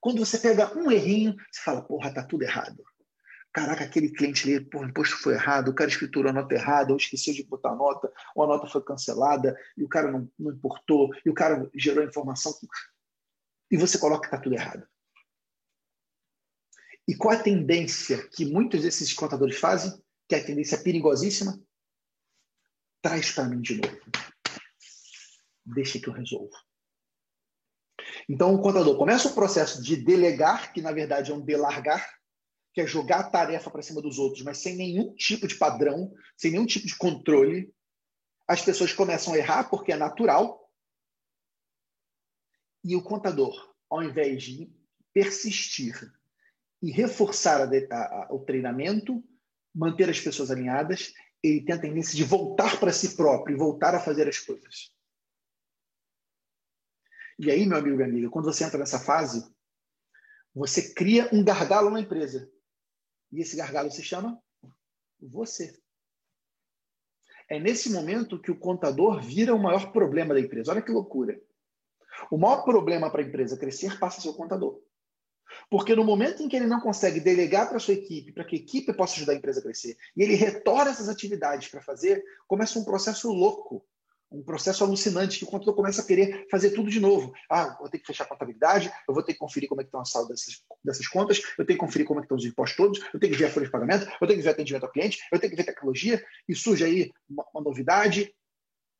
Quando você pega um errinho, você fala, porra, tá tudo errado. Caraca, aquele cliente ali, pô, o imposto foi errado, o cara escriturou a nota errada, ou esqueceu de botar a nota, ou a nota foi cancelada, e o cara não, não importou, e o cara gerou informação. E você coloca que tá tudo errado. E qual a tendência que muitos desses contadores fazem? Que é a tendência perigosíssima? Traz para mim de novo. Deixa que eu resolvo. Então, o contador começa o processo de delegar, que na verdade é um delargar, que é jogar a tarefa para cima dos outros, mas sem nenhum tipo de padrão, sem nenhum tipo de controle. As pessoas começam a errar porque é natural. E o contador, ao invés de persistir e reforçar a, a, o treinamento, manter as pessoas alinhadas, ele tem a tendência de voltar para si próprio e voltar a fazer as coisas. E aí, meu amigo e amiga, quando você entra nessa fase, você cria um gargalo na empresa. E esse gargalo se chama você. É nesse momento que o contador vira o maior problema da empresa. Olha que loucura. O maior problema para a empresa crescer passa a ser o contador. Porque no momento em que ele não consegue delegar para sua equipe, para que a equipe possa ajudar a empresa a crescer, e ele retorna essas atividades para fazer, começa um processo louco, um processo alucinante que o contador começa a querer fazer tudo de novo. Ah, vou ter que fechar a contabilidade, eu vou ter que conferir como é que estão a saldo dessas, dessas contas, eu tenho que conferir como é que estão os impostos todos, eu tenho que ver a folha de pagamento, eu tenho que ver atendimento ao cliente, eu tenho que ver tecnologia, e surge aí uma, uma novidade,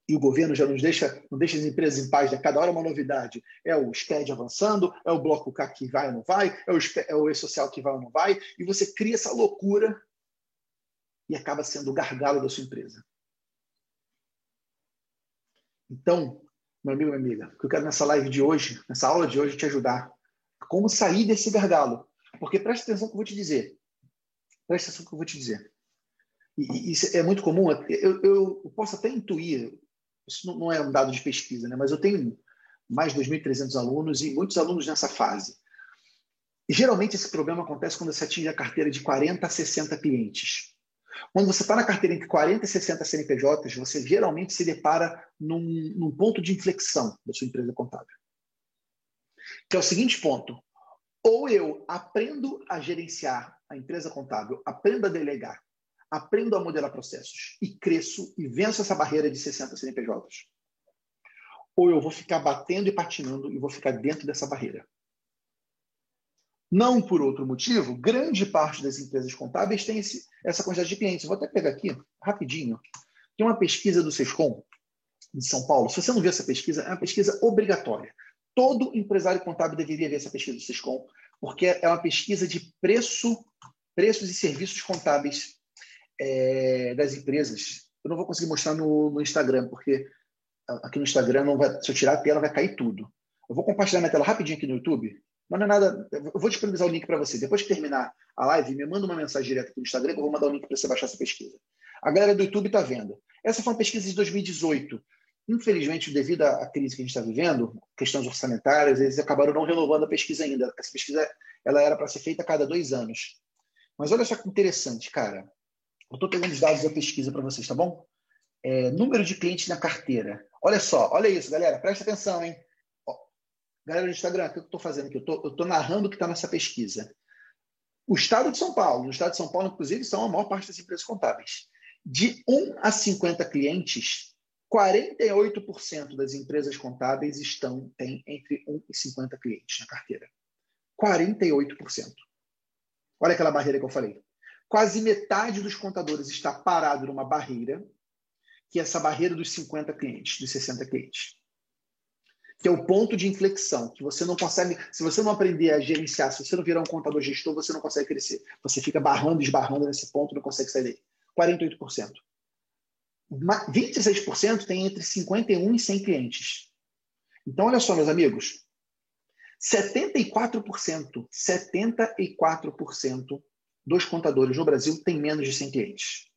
e o governo já nos deixa, não deixa as empresas em paz, né? cada hora uma novidade. É o SCAD avançando, é o bloco K que vai ou não vai, é o, é o E-Social que vai ou não vai, e você cria essa loucura e acaba sendo o gargalo da sua empresa. Então, meu amigo, minha amiga, que eu quero nessa live de hoje, nessa aula de hoje, te ajudar a como sair desse gargalo. Porque preste atenção que eu vou te dizer. Preste atenção que eu vou te dizer. E, e isso é muito comum. Eu, eu, posso até intuir, isso não é um dado de pesquisa, né? mas eu tenho mais de 2.300 alunos e muitos alunos nessa fase. E, geralmente esse problema acontece quando você atinge a carteira de 40 a 60 clientes. Quando você está na carteira entre 40 e 60 CNPJs, você geralmente se depara num, num ponto de inflexão da sua empresa contábil. Que é o seguinte ponto. Ou eu aprendo a gerenciar a empresa contábil, aprendo a delegar, aprendo a modelar processos e cresço e venço essa barreira de 60 CNPJs. Ou eu vou ficar batendo e patinando e vou ficar dentro dessa barreira. Não por outro motivo, grande parte das empresas contábeis tem esse, essa quantidade de clientes. Vou até pegar aqui, rapidinho. Tem uma pesquisa do SESCOM, de São Paulo. Se você não viu essa pesquisa, é uma pesquisa obrigatória. Todo empresário contábil deveria ver essa pesquisa do SESCOM, porque é uma pesquisa de preço, preços e serviços contábeis é, das empresas. Eu não vou conseguir mostrar no, no, Instagram, porque aqui no Instagram, vai, se eu tirar a tela, vai cair tudo. Eu vou compartilhar minha tela rapidinho aqui no YouTube. Não é nada. Eu vou disponibilizar o link para você. Depois que terminar a live, me manda uma mensagem direta aqui no Instagram que eu vou mandar o link para você baixar essa pesquisa. A galera do YouTube está vendo. Essa foi uma pesquisa de 2018. Infelizmente, devido à crise que a gente está vivendo, questões orçamentárias, eles acabaram não renovando a pesquisa ainda. Essa pesquisa ela era para ser feita a cada dois anos. Mas olha só que interessante, cara. Eu estou pegando os dados da pesquisa para vocês, tá bom? É, número de clientes na carteira. Olha só, olha isso, galera. Presta atenção, hein? Galera do Instagram, o que eu estou fazendo aqui? Eu estou narrando o que está nessa pesquisa. O estado de São Paulo, no estado de São Paulo, inclusive, são a maior parte das empresas contábeis. De 1 a 50 clientes, 48% das empresas contábeis estão têm entre 1 e 50 clientes na carteira. 48%. Olha aquela barreira que eu falei. Quase metade dos contadores está parado numa barreira, que é essa barreira dos 50 clientes, dos 60 clientes. Que é o ponto de inflexão, que você não consegue, se você não aprender a gerenciar, se você não virar um contador gestor, você não consegue crescer. Você fica barrando, esbarrando nesse ponto, não consegue sair daí. 48%. 26% tem entre 51 e 100 clientes. Então, olha só, meus amigos. 74%, 74% dos contadores no Brasil têm menos de 100 clientes.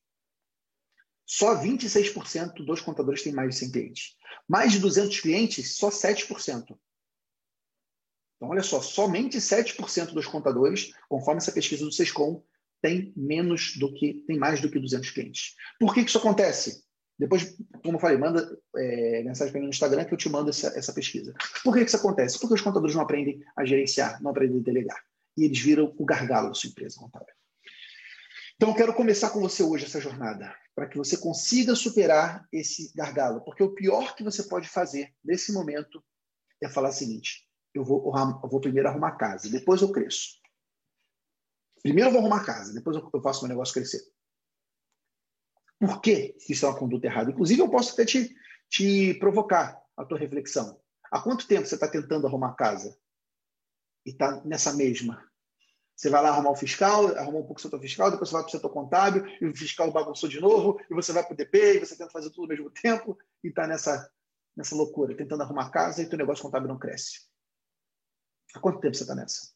Só 26% dos contadores têm mais de 100 clientes. Mais de 200 clientes, só 7%. Então, olha só, somente 7% dos contadores, conforme essa pesquisa do SESCOM, tem menos do que tem mais do que 200 clientes. Por que, que isso acontece? Depois, como eu falei, manda é, mensagem para mim no Instagram que eu te mando essa, essa pesquisa. Por que, que isso acontece? Porque os contadores não aprendem a gerenciar, não aprendem a delegar. E eles viram o gargalo da sua empresa contábil. Então, quero começar com você hoje essa jornada, para que você consiga superar esse gargalo. Porque o pior que você pode fazer nesse momento é falar o seguinte: eu vou, eu vou primeiro arrumar casa, depois eu cresço. Primeiro eu vou arrumar casa, depois eu faço meu negócio crescer. Por que isso é uma conduta errada? Inclusive, eu posso até te, te provocar a tua reflexão. Há quanto tempo você está tentando arrumar casa? E está nessa mesma. Você vai lá arrumar o fiscal, arrumar um pouco o setor fiscal, depois você vai para o setor contábil, e o fiscal bagunçou de novo, e você vai para o DP, e você tenta fazer tudo ao mesmo tempo, e está nessa, nessa loucura, tentando arrumar casa, e teu negócio contábil não cresce. Há quanto tempo você está nessa?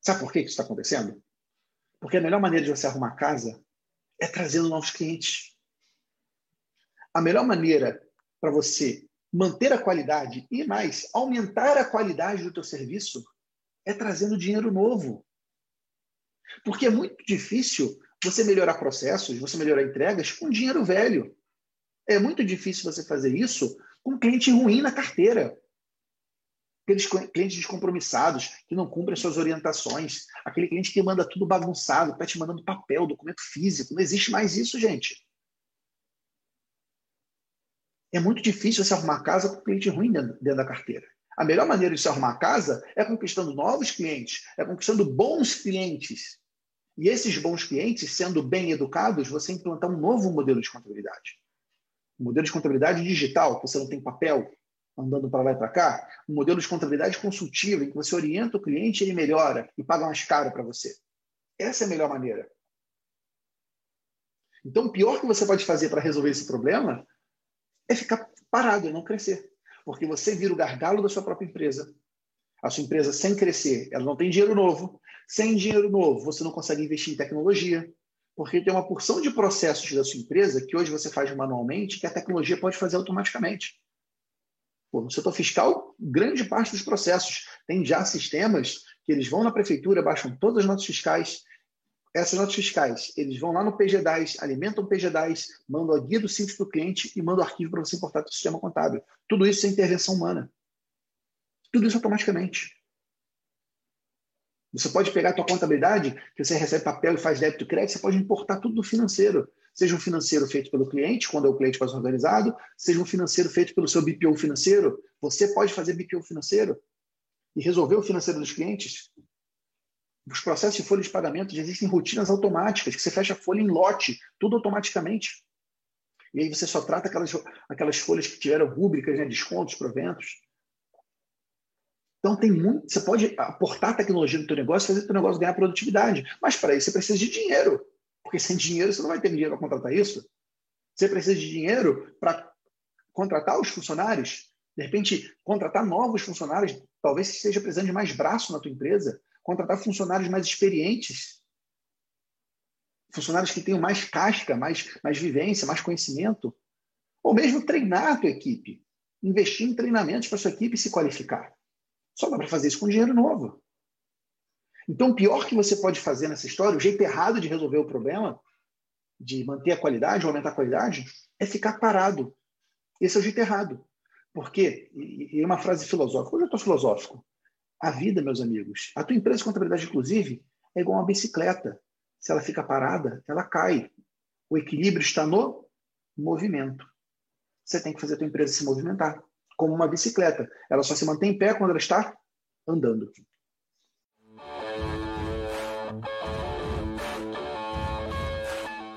Sabe por que isso está acontecendo? Porque a melhor maneira de você arrumar casa é trazendo novos clientes. A melhor maneira para você manter a qualidade e mais aumentar a qualidade do teu serviço é trazendo dinheiro novo. Porque é muito difícil você melhorar processos, você melhorar entregas com dinheiro velho. É muito difícil você fazer isso com cliente ruim na carteira aqueles clientes descompromissados, que não cumprem suas orientações, aquele cliente que manda tudo bagunçado, está te mandando papel, documento físico. Não existe mais isso, gente. É muito difícil você arrumar casa com cliente ruim dentro da carteira. A melhor maneira de se arrumar casa é conquistando novos clientes, é conquistando bons clientes. E esses bons clientes, sendo bem educados, você implantar um novo modelo de contabilidade. Um modelo de contabilidade digital, que você não tem papel, andando para lá e para cá, um modelo de contabilidade consultiva em que você orienta o cliente e ele melhora e paga mais caro para você. Essa é a melhor maneira. Então, o pior que você pode fazer para resolver esse problema é ficar parado e não crescer. Porque você vira o gargalo da sua própria empresa. A sua empresa, sem crescer, ela não tem dinheiro novo. Sem dinheiro novo, você não consegue investir em tecnologia. Porque tem uma porção de processos da sua empresa que hoje você faz manualmente que a tecnologia pode fazer automaticamente. Pô, no setor fiscal, grande parte dos processos tem já sistemas que eles vão na prefeitura, baixam todas as notas fiscais. Essas notas fiscais, eles vão lá no PG10, alimentam o PG10, mandam a guia do simples para o cliente e mandam o arquivo para você importar para o sistema contábil. Tudo isso sem intervenção humana. Tudo isso automaticamente. Você pode pegar a tua contabilidade, que você recebe papel e faz débito e crédito, você pode importar tudo do financeiro seja um financeiro feito pelo cliente, quando é o cliente mais organizado, seja um financeiro feito pelo seu BPO financeiro. Você pode fazer BPO financeiro e resolver o financeiro dos clientes. Os processos de folha de pagamento já existem rotinas automáticas, que você fecha a folha em lote, tudo automaticamente. E aí você só trata aquelas, aquelas folhas que tiveram rúbricas, né, descontos, proventos. Então tem muito. Você pode aportar tecnologia no teu negócio, fazer o teu negócio ganhar produtividade. Mas para isso você precisa de dinheiro. Porque sem dinheiro você não vai ter dinheiro para contratar isso. Você precisa de dinheiro para contratar os funcionários. De repente, contratar novos funcionários. Talvez você esteja precisando de mais braço na tua empresa. Contratar funcionários mais experientes. Funcionários que tenham mais casca, mais, mais vivência, mais conhecimento. Ou mesmo treinar a tua equipe. Investir em treinamentos para a sua equipe se qualificar. Só dá para fazer isso com dinheiro novo. Então, o pior que você pode fazer nessa história, o jeito errado de resolver o problema, de manter a qualidade, aumentar a qualidade, é ficar parado. Esse é o jeito errado. Por quê? E, uma frase filosófica. Hoje eu estou filosófico. A vida, meus amigos, a tua empresa de contabilidade, inclusive, é igual uma bicicleta. Se ela fica parada, ela cai. O equilíbrio está no movimento. Você tem que fazer a tua empresa se movimentar, como uma bicicleta. Ela só se mantém em pé quando ela está andando.